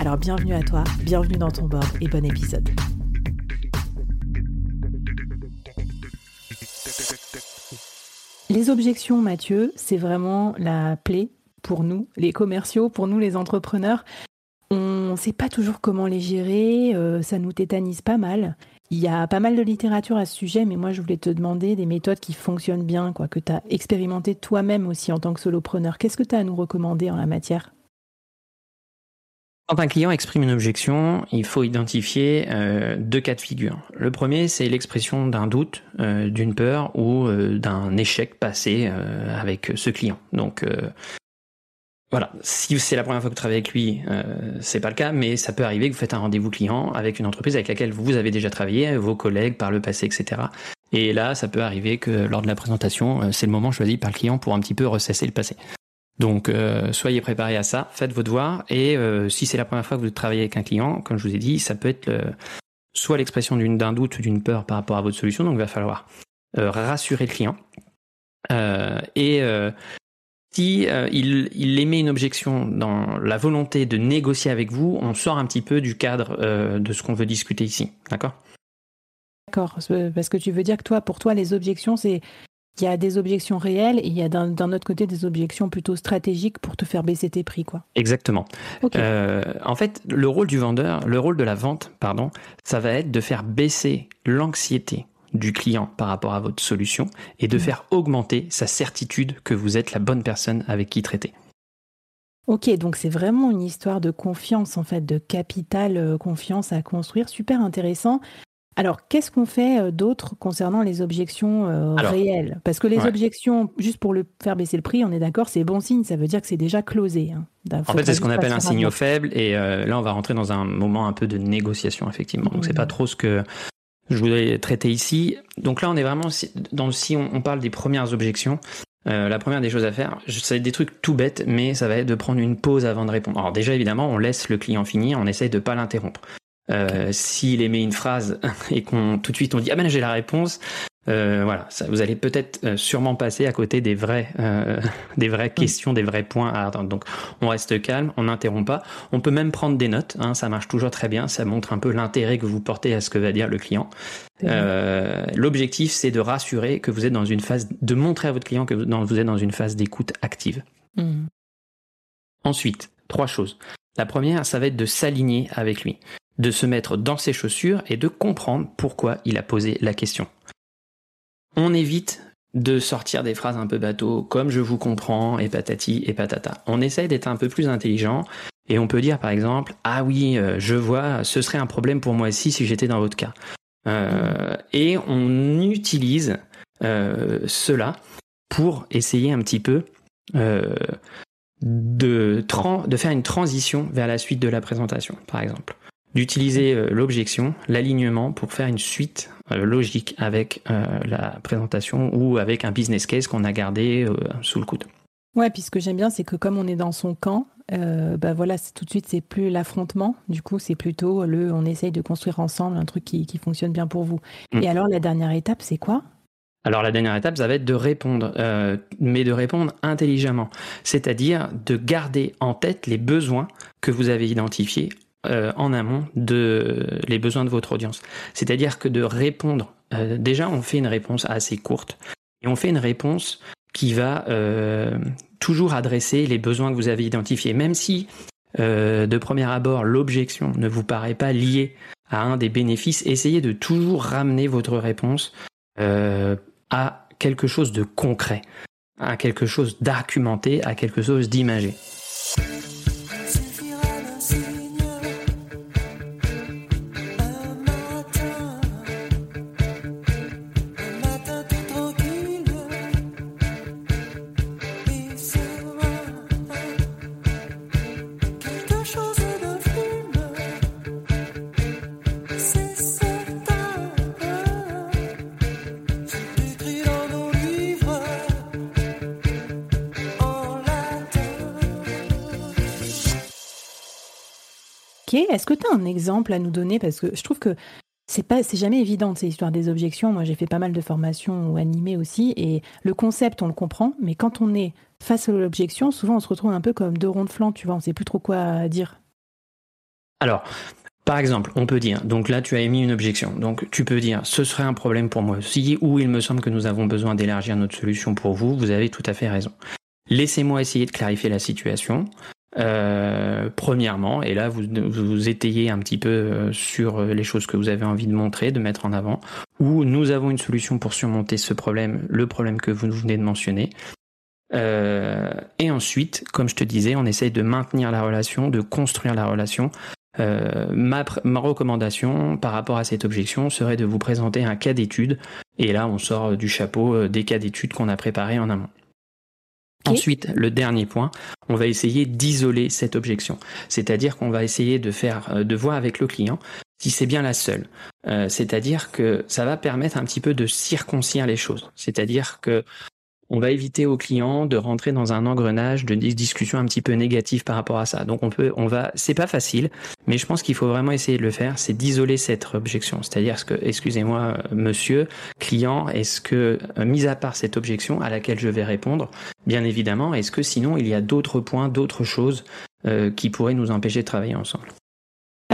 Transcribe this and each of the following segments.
Alors bienvenue à toi, bienvenue dans ton board et bon épisode. Les objections, Mathieu, c'est vraiment la plaie pour nous, les commerciaux, pour nous, les entrepreneurs. On ne sait pas toujours comment les gérer, euh, ça nous tétanise pas mal. Il y a pas mal de littérature à ce sujet, mais moi je voulais te demander des méthodes qui fonctionnent bien, quoi, que tu as expérimenté toi-même aussi en tant que solopreneur. Qu'est-ce que tu as à nous recommander en la matière? Quand un client exprime une objection, il faut identifier euh, deux cas de figure. Le premier, c'est l'expression d'un doute, euh, d'une peur ou d'un échec passé avec ce client. Donc, voilà, si c'est la première fois que vous travaillez avec lui, euh, c'est pas le cas, mais ça peut arriver que vous faites un rendez-vous client avec une entreprise avec laquelle vous avez déjà travaillé, vos collègues par le passé, etc. Et là, ça peut arriver que lors de la présentation, euh, c'est le moment choisi par le client pour un petit peu ressasser le passé. Donc, euh, soyez préparés à ça, faites vos devoirs, et euh, si c'est la première fois que vous travaillez avec un client, comme je vous ai dit, ça peut être soit l'expression d'un doute ou d'une peur par rapport à votre solution, donc il va falloir rassurer le client. et si euh, il, émet une objection dans la volonté de négocier avec vous, on sort un petit peu du cadre euh, de ce qu'on veut discuter ici. D'accord? D'accord. Parce que tu veux dire que toi, pour toi, les objections, c'est il y a des objections réelles et il y a d'un autre côté des objections plutôt stratégiques pour te faire baisser tes prix, quoi. Exactement. Euh, en fait, le rôle du vendeur, le rôle de la vente, pardon, ça va être de faire baisser l'anxiété du client par rapport à votre solution et de mmh. faire augmenter sa certitude que vous êtes la bonne personne avec qui traiter. Ok, donc c'est vraiment une histoire de confiance, en fait, de capital euh, confiance à construire. Super intéressant. Alors, qu'est-ce qu'on fait euh, d'autre concernant les objections euh, réelles? Parce que les objections, juste pour le faire baisser le prix, on est d'accord, c'est bon signe, ça veut dire que c'est déjà closé. Hein. En fait, c'est ce qu'on appelle un signal faible, et là, on va rentrer dans un moment un peu de négociation, effectivement. Donc, c'est pas trop ce que je voudrais traiter ici. Donc là, on est vraiment dans si on, parle des premières objections. Euh, la première des choses à faire, ça va être des trucs tout bêtes, mais ça va être de prendre une pause avant de répondre. Alors déjà, évidemment, on laisse le client finir, on essaye de pas l'interrompre. Euh, S'il émet une phrase et qu'on tout de suite on dit ah ben j'ai la réponse, euh, voilà, ça, vous allez peut-être euh, sûrement passer à côté des vrais, euh, des vraies mm. questions, des vrais points à attendre. Donc, on reste calme, on n'interrompt pas. On peut même prendre des notes. Hein, ça marche toujours très bien. Ça montre un peu l'intérêt que vous portez à ce que va dire le client. L'objectif, c'est de rassurer que vous êtes dans une phase, de montrer à votre client que vous êtes dans une phase d'écoute active. Mm. Ensuite, trois choses. La première, ça va être de s'aligner avec lui, de se mettre dans ses chaussures et de comprendre pourquoi il a posé la question on évite de sortir des phrases un peu bateau, comme je vous comprends, et patati et patata. On essaye d'être un peu plus intelligent, et on peut dire par exemple, ah oui, euh, je vois, ce serait un problème pour moi aussi si j'étais dans votre cas. Euh, et on utilise euh, cela pour essayer un petit peu de, de faire une transition vers la suite de la présentation, par exemple d'utiliser euh, l'objection, l'alignement pour faire une suite euh, logique avec euh, la présentation ou avec un business case qu'on a gardé sous le coude. Ouais, puis ce que j'aime bien, c'est que comme on est dans son camp, bah voilà, tout de suite, c'est plus l'affrontement. Du coup, c'est plutôt le, on essaye de construire ensemble un truc qui, fonctionne bien pour vous. Mm. Et alors, la dernière étape, c'est quoi? Alors la dernière étape, ça va être de répondre, mais de répondre intelligemment, c'est-à-dire de garder en tête les besoins que vous avez identifiés euh, en amont de les besoins de votre audience. C'est-à-dire que de répondre, euh, déjà on fait une réponse assez courte et on fait une réponse qui va euh, toujours adresser les besoins que vous avez identifiés, même si de premier abord l'objection ne vous paraît pas liée à un des bénéfices, essayez de toujours ramener votre réponse à quelque chose de concret, à quelque chose d'argumenté, à quelque chose d'imagé. Est-ce que tu as un exemple à nous donner? Parce que je trouve que c'est pas, c'est jamais évident ces histoires des objections. Moi, j'ai fait pas mal de formations animées aussi, et le concept, on le comprend, mais quand on est face à l'objection, souvent on se retrouve un peu comme deux ronds de flanc, tu vois, on sait plus trop quoi dire. Alors, par exemple, on peut dire, donc là tu as émis une objection, donc tu peux dire, ce serait un problème pour moi aussi, ou il me semble que nous avons besoin d'élargir notre solution pour vous, vous avez tout à fait raison. Laissez-moi essayer de clarifier la situation. Euh, premièrement, et là vous, vous étayez un petit peu euh, sur euh, les choses que vous avez envie de montrer, de mettre en avant, ou nous avons une solution pour surmonter ce problème, le problème que vous venez de mentionner. et ensuite, comme je te disais, on essaye de maintenir la relation, de construire la relation. ma, ma recommandation par rapport à cette objection serait de vous présenter un cas d'étude, et là on sort du chapeau des cas d'études qu'on a préparés en amont. Ensuite, le dernier point, on va essayer d'isoler cette objection. C'est-à-dire qu'on va essayer de faire, euh, de voir avec le client si c'est bien la seule. Euh, c'est-à-dire que ça va permettre un petit peu de circoncire les choses. C'est-à-dire que on va éviter aux clients de rentrer dans un engrenage de discussion un petit peu négative par rapport à ça. Donc on peut, on va, c'est pas facile, mais je pense qu'il faut vraiment essayer de le faire, c'est d'isoler cette objection. C'est-à-dire ce que, excusez-moi, monsieur, client, est-ce que, euh, mis à part cette objection à laquelle je vais répondre, bien évidemment, est-ce que sinon il y a d'autres points, d'autres choses euh, qui pourraient nous empêcher de travailler ensemble?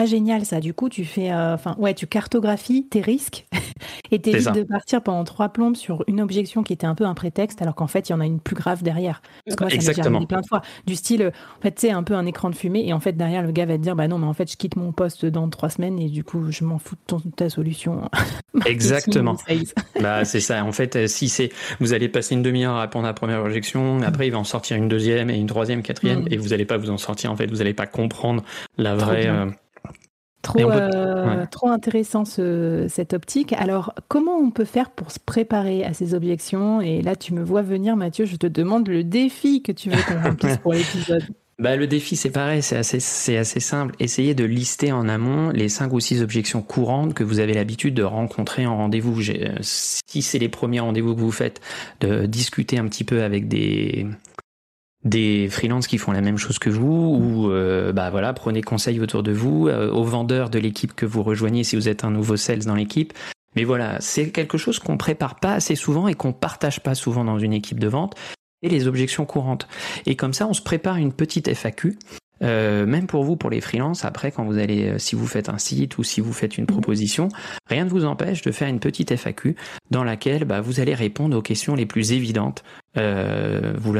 Ah génial ça. Du coup, tu fais, euh, enfin ouais, tu cartographies tes risques et t'évites de partir pendant trois plombes sur une objection qui était un peu un prétexte, alors qu'en fait il y en a une plus grave derrière. Parce que moi, ça Exactement. plein de fois. Du style, en fait, c'est un peu un écran de fumée et en fait derrière le gars va te dire, bah non, mais en fait je quitte mon poste dans trois semaines et du coup je m'en fous de, ta solution. Exactement. bah c'est ça. En fait, euh, si c'est, vous allez passer une demi-heure à répondre à la première objection, après il va en sortir une deuxième et une troisième, quatrième, mm. et vous n'allez pas vous en sortir. En fait, vous n'allez pas comprendre la vraie. Trop, euh, trop intéressant cette optique. Alors, comment on peut faire pour se préparer à ces objections? Et là, tu me vois venir, Mathieu, je te demande le défi que tu veux qu'on remplisse pour l'épisode. Bah, le défi, c'est pareil, c'est assez, c'est assez simple. Essayez de lister en amont les cinq ou six objections courantes que vous avez l'habitude de rencontrer en rendez-vous. Euh, si c'est les premiers rendez-vous que vous faites, de discuter un petit peu avec des, des freelances qui font la même chose que vous ou euh, bah voilà prenez conseil autour de vous euh, aux vendeurs de l'équipe que vous rejoignez si vous êtes un nouveau sales dans l'équipe. Mais voilà c'est quelque chose qu'on prépare pas assez souvent et qu'on partage pas souvent dans une équipe de vente et les objections courantes. Et comme ça on se prépare une petite FAQ euh, même pour vous, pour les freelances, après, quand vous allez, euh, si vous faites un site ou si vous faites une mhm. proposition, rien ne vous empêche de faire une petite FAQ dans laquelle bah, vous allez répondre aux questions les plus évidentes. Euh, vous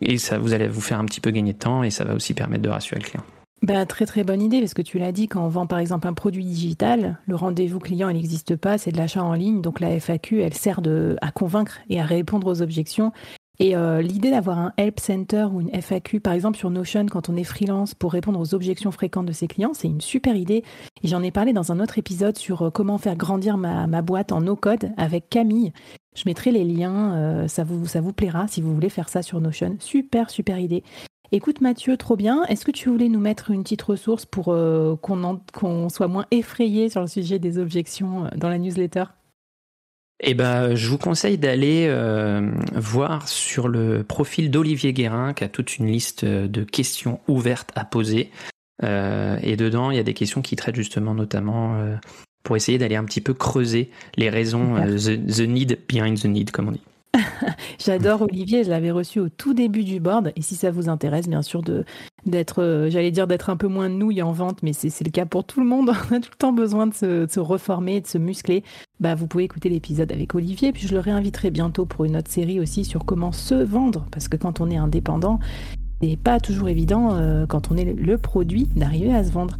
et ça, vous allez vous faire un petit peu gagner de temps et ça va aussi permettre de rassurer le client. Bah, très très bonne idée parce que tu l'as dit quand on vend par exemple un produit digital, le rendez-vous client il n'existe pas, c'est de l'achat en ligne donc la FAQ elle sert de, à convaincre et à répondre aux objections et euh, l'idée d'avoir un help center ou une FAQ, par exemple sur Notion, quand on est freelance, pour répondre aux objections fréquentes de ses clients, c'est une super idée. Et j'en ai parlé dans un autre épisode sur euh, comment faire grandir ma, boîte en no-code avec Camille. Je mettrai les liens, euh, ça, vous, ça vous plaira si vous voulez faire ça sur Notion. Super, super idée. Écoute Mathieu, trop bien. Est-ce que tu voulais nous mettre une petite ressource pour qu'on soit moins effrayé sur le sujet des objections dans la newsletter? Eh ben, je vous conseille d'aller euh, voir sur le profil d'Olivier Guérin, qui a toute une liste de questions ouvertes à poser. Euh, et dedans, il y a des questions qui traitent justement notamment euh, pour essayer d'aller un petit peu creuser les raisons, the, the, need behind the need, comme on dit. J'adore Olivier, je l'avais reçu au tout début du board. Et si ça vous intéresse, bien sûr, de d'être, euh, j'allais dire d'être un peu moins nouille en vente, mais c'est le cas pour tout le monde. On a tout le temps besoin de se, reformer, de se muscler. Bah, vous pouvez écouter l'épisode avec Olivier. Puis je le réinviterai bientôt pour une autre série aussi sur comment se vendre. Parce que quand on est indépendant, c'est pas toujours évident euh, quand on est le produit d'arriver à se vendre.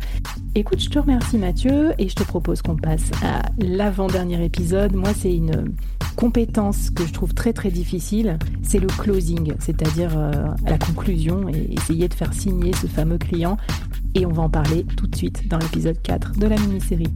Écoute, je te remercie Mathieu et je te propose qu'on passe à l'avant-dernier épisode. Moi, c'est une compétence que je trouve très très difficile, c'est le closing, c'est-à-dire euh, la conclusion et essayer de faire signer ce fameux client. Et on va en parler tout de suite dans l'épisode 4 de la mini-série.